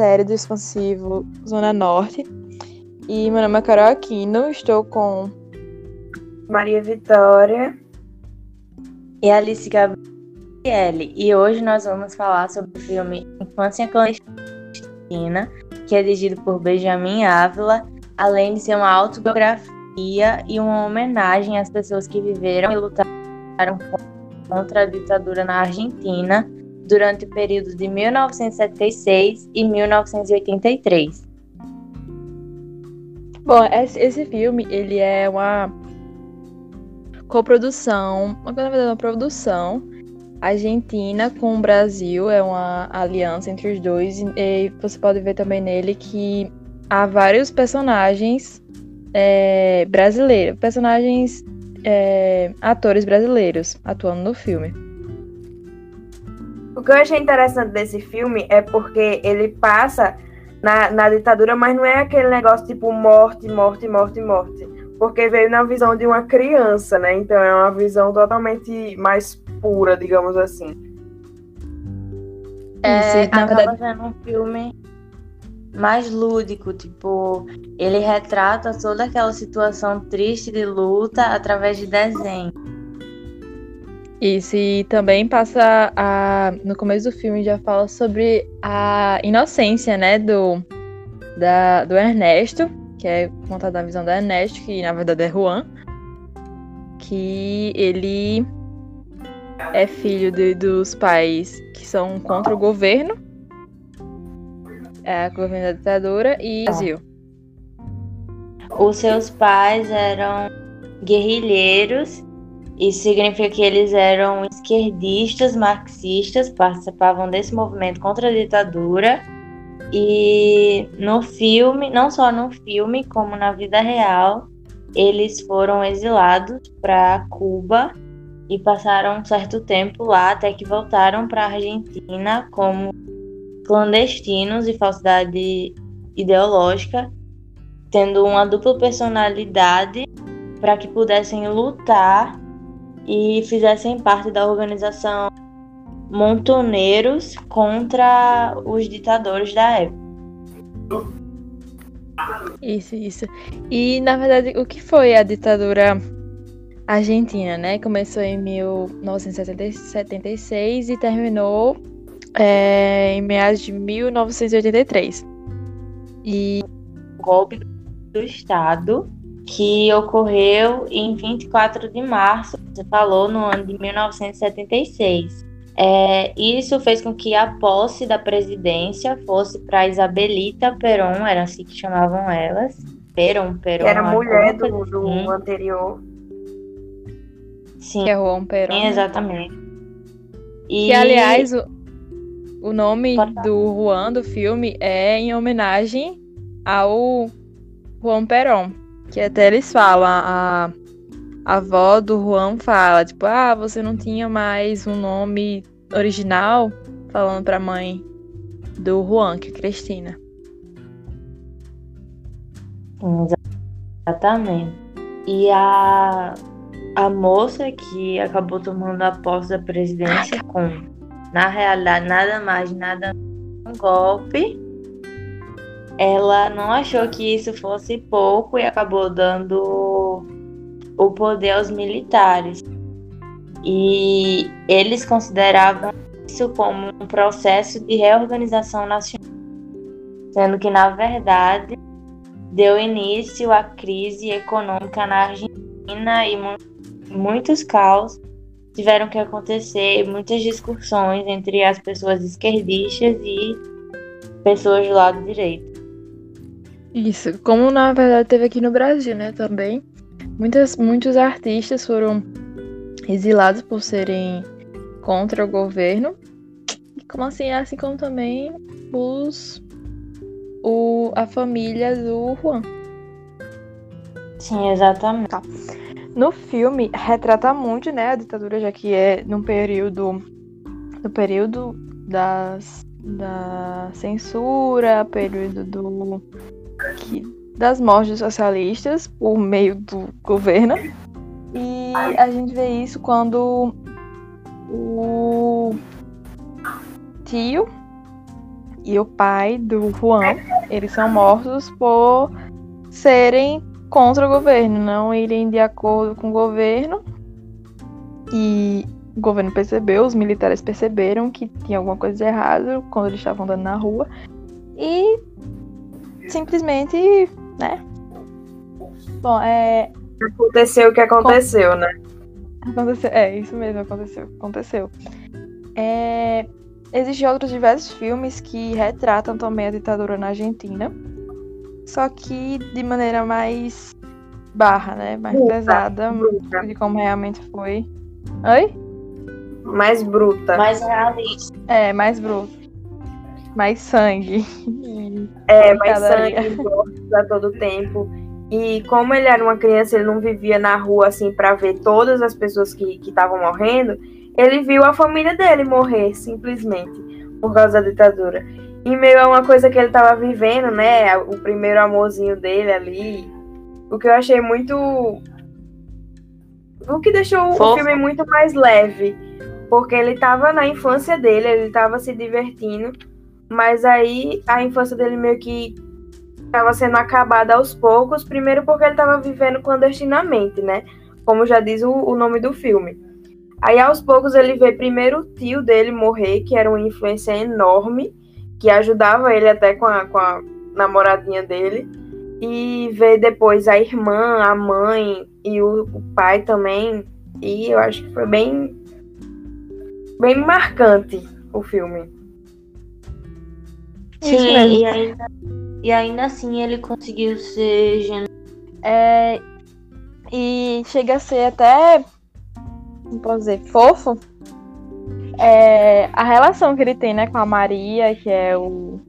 série do Expansivo Zona Norte. E meu nome é Carol Aquino, estou com Maria Vitória e Alice Gabriele. E hoje nós vamos falar sobre o filme Infância Clandestina, que é dirigido por Benjamin Ávila, além de ser uma autobiografia e uma homenagem às pessoas que viveram e lutaram contra a ditadura na Argentina durante o período de 1976 e 1983. Bom, esse filme ele é uma coprodução, na verdade uma produção argentina com o Brasil, é uma aliança entre os dois e você pode ver também nele que há vários personagens é, brasileiros, personagens é, atores brasileiros atuando no filme. O que eu achei interessante desse filme é porque ele passa na, na ditadura, mas não é aquele negócio tipo morte, morte, morte, morte. Porque veio na visão de uma criança, né? Então é uma visão totalmente mais pura, digamos assim. É, Sim, acaba verdade... sendo um filme mais lúdico, tipo, ele retrata toda aquela situação triste de luta através de desenho. Isso, e também passa a. No começo do filme já fala sobre a inocência, né, do, da, do Ernesto, que é contada da visão do Ernesto, que na verdade é Juan, que ele é filho de, dos pais que são contra o governo, é, a governo da ditadura e tá. Brasil. Os seus pais eram guerrilheiros isso significa que eles eram esquerdistas, marxistas, participavam desse movimento contra a ditadura. E no filme, não só no filme, como na vida real, eles foram exilados para Cuba e passaram um certo tempo lá até que voltaram para a Argentina como clandestinos e falsidade ideológica, tendo uma dupla personalidade para que pudessem lutar e fizessem parte da organização Montoneiros contra os ditadores da época. Isso, isso. E na verdade, o que foi a ditadura argentina, né? Começou em 1976 e terminou é, em meados de 1983. E golpe do Estado que ocorreu em 24 de março, você falou, no ano de 1976. É, isso fez com que a posse da presidência fosse para Isabelita Peron, era assim que chamavam elas. Peron, Peron. Era mulher do, do assim. anterior. Sim. Que é Juan Peron. Sim, exatamente. E... Que, aliás, o, o nome do Juan do filme é em homenagem ao Juan Peron. Que até eles falam, a, a avó do Juan fala, tipo, ah, você não tinha mais um nome original, falando pra mãe do Juan, que é Cristina. Exatamente. E a, a moça que acabou tomando a posse da presidência com, na realidade, nada mais, nada um golpe ela não achou que isso fosse pouco e acabou dando o poder aos militares. E eles consideravam isso como um processo de reorganização nacional, sendo que, na verdade, deu início à crise econômica na Argentina e muitos caos tiveram que acontecer, muitas discussões entre as pessoas esquerdistas e pessoas do lado direito. Isso, como na verdade teve aqui no Brasil, né, também. Muitas, muitos artistas foram exilados por serem contra o governo. Como assim? Assim como também os o, a família do Juan. Sim, exatamente. Tá. No filme retrata muito, né, a ditadura, já que é num período no período das da censura, período do que, das mortes socialistas por meio do governo. E a gente vê isso quando o tio e o pai do Juan, eles são mortos por serem contra o governo, não irem de acordo com o governo. E o governo percebeu, os militares perceberam que tinha alguma coisa de errado quando eles estavam andando na rua. E simplesmente, né? Bom, é. Aconteceu o que aconteceu, né? Aconteceu, é, isso mesmo, aconteceu. Aconteceu. É, Existem outros diversos filmes que retratam também a ditadura na Argentina. Só que de maneira mais barra, né? Mais bruta, pesada bruta. de como realmente foi. Oi? Mais bruta. Mais realista. É, mais bruta. Mais sangue. É, mais sangue, mortos a todo tempo. E como ele era uma criança, ele não vivia na rua assim para ver todas as pessoas que estavam morrendo ele viu a família dele morrer, simplesmente, por causa da ditadura. E meio a uma coisa que ele estava vivendo, né? O primeiro amorzinho dele ali. O que eu achei muito. O que deixou Fofo. o filme muito mais leve. Porque ele estava na infância dele, ele estava se divertindo. Mas aí a infância dele meio que estava sendo acabada aos poucos. Primeiro porque ele estava vivendo clandestinamente, né? Como já diz o, o nome do filme. Aí aos poucos ele vê primeiro o tio dele morrer, que era uma influência enorme, que ajudava ele até com a, com a namoradinha dele. E vê depois a irmã, a mãe e o, o pai também. E eu acho que foi bem, bem marcante o filme. Sim, e ainda, e ainda assim ele conseguiu ser. É, e chega a ser até como posso dizer, fofo, é a relação que ele tem, né, com a Maria, que é o,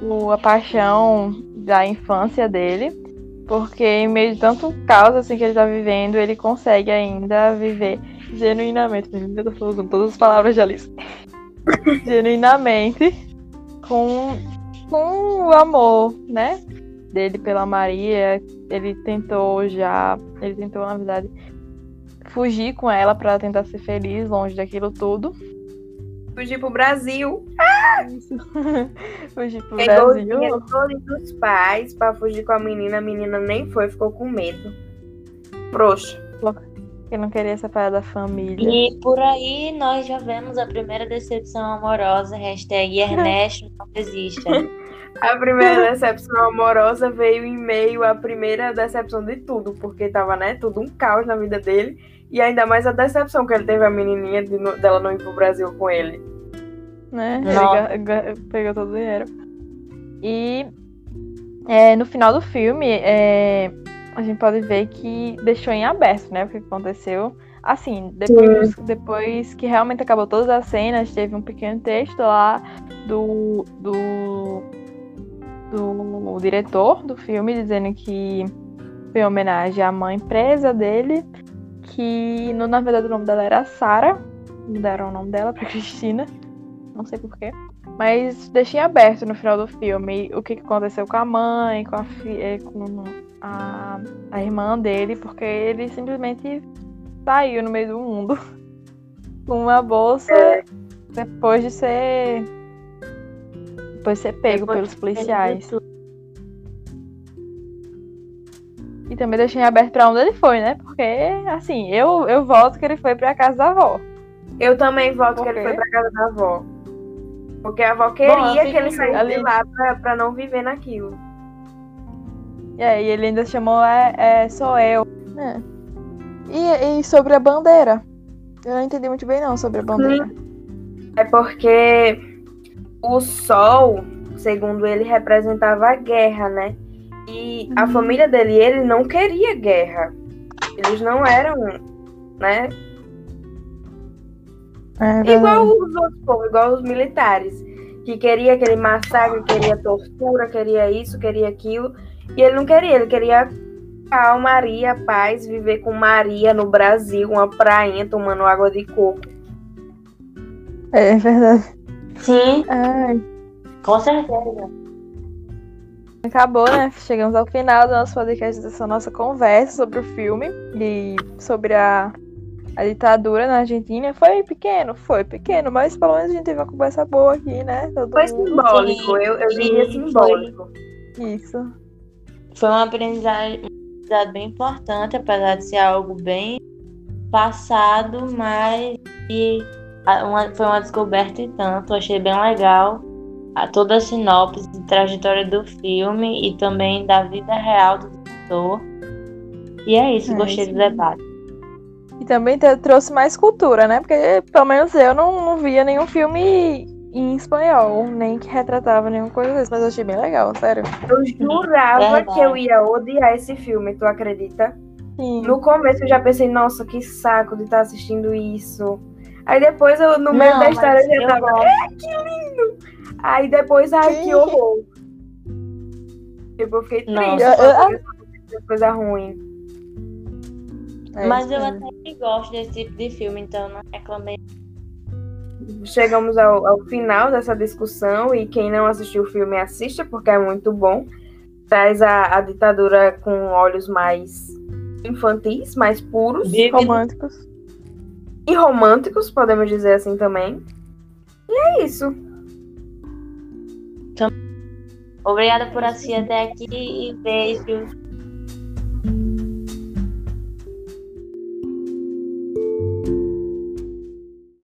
o a paixão da infância dele, porque em meio de tanto caos assim que ele tá vivendo, ele consegue ainda viver genuinamente, eu tô falando todas as palavras de Alice, genuinamente com, com o amor, né, dele pela Maria, ele tentou já, ele tentou na verdade fugir com ela para tentar ser feliz longe daquilo tudo. Fugir pro Brasil. Ah! fugir pro Pegou Brasil. Pegou todos dos pais para fugir com a menina. A menina nem foi, ficou com medo. Frouxa. Porque não queria separar da família. E por aí nós já vemos a primeira decepção amorosa. Hashtag Ernesto não existe. A primeira decepção amorosa veio em meio à primeira decepção de tudo, porque tava, né, tudo um caos na vida dele. E ainda mais a decepção que ele teve a menininha de, dela não ir pro Brasil com ele. Né? Ele pegou todo o dinheiro. E é, no final do filme, é, a gente pode ver que deixou em aberto, né? O que aconteceu. Assim, depois, depois que realmente acabou todas as cenas, teve um pequeno texto lá do, do, do diretor do filme dizendo que foi homenagem à mãe presa dele que no, na verdade o nome dela era Sara. Mudaram o nome dela pra Cristina. Não sei porquê. Mas deixei aberto no final do filme o que aconteceu com a mãe, com a, eh, com a, a irmã dele, porque ele simplesmente saiu no meio do mundo com uma bolsa é. depois de ser. Depois de ser pego depois pelos policiais. E também deixei aberto para onde ele foi, né? Porque, assim, eu, eu voto que ele foi para casa da avó. Eu também voto que ele foi para casa da avó. Porque a avó queria Bom, que ele saísse ali... de lá para não viver naquilo. É, e ele ainda chamou é, é sou eu. É. E, e sobre a bandeira? Eu não entendi muito bem não sobre a bandeira. É porque o sol, segundo ele, representava a guerra, né? E a uhum. família dele, ele não queria guerra. Eles não eram, né? É igual os outros povos, igual os militares, que queria aquele massacre, queria tortura, queria isso, queria aquilo. E ele não queria, ele queria calmaria, paz, viver com Maria no Brasil, uma prainha tomando água de coco. É verdade. Sim. Ai. Com certeza. Acabou, né? Chegamos ao final do nosso podcast, dessa nossa conversa sobre o filme e sobre a a ditadura na Argentina foi pequeno, foi pequeno, mas pelo menos a gente teve uma conversa boa aqui, né? Todo foi mundo. simbólico, eu, eu diria simbólico. Isso. Foi um aprendizado, um aprendizado bem importante, apesar de ser algo bem passado, mas uma, foi uma descoberta e tanto. Achei bem legal a, toda a sinopse de trajetória do filme e também da vida real do diretor. E é isso, é gostei isso. do debate. E também te, trouxe mais cultura, né? Porque pelo menos eu não, não via nenhum filme em espanhol, nem que retratava nenhuma coisa dessa, mas eu achei bem legal, sério. Eu jurava que eu ia odiar esse filme, tu acredita? Sim. No começo eu já pensei, nossa, que saco de estar tá assistindo isso. Aí depois, eu, no meio da história, eu já tava, é, que lindo! Aí depois, ai, Sim. que horror. Tipo, eu fiquei triste, eu, coisa ruim. É Mas eu até gosto desse tipo de filme, então não reclamei. Chegamos ao, ao final dessa discussão e quem não assistiu o filme assista porque é muito bom. Traz a, a ditadura com olhos mais infantis, mais puros. Românticos. E românticos, podemos dizer assim também. E é isso. Então, obrigada por assistir até aqui e beijo.